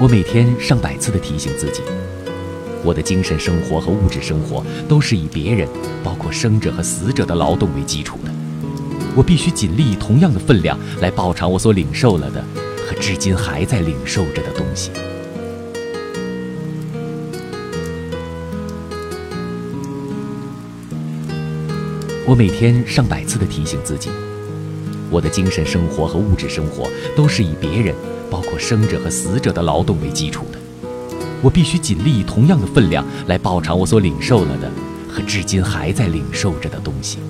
我每天上百次的提醒自己，我的精神生活和物质生活都是以别人，包括生者和死者的劳动为基础的。我必须尽力以同样的分量来报偿我所领受了的和至今还在领受着的东西。我每天上百次的提醒自己，我的精神生活和物质生活都是以别人，包括生者和死者的劳动为基础的。我必须尽力以同样的分量来报偿我所领受了的和至今还在领受着的东西。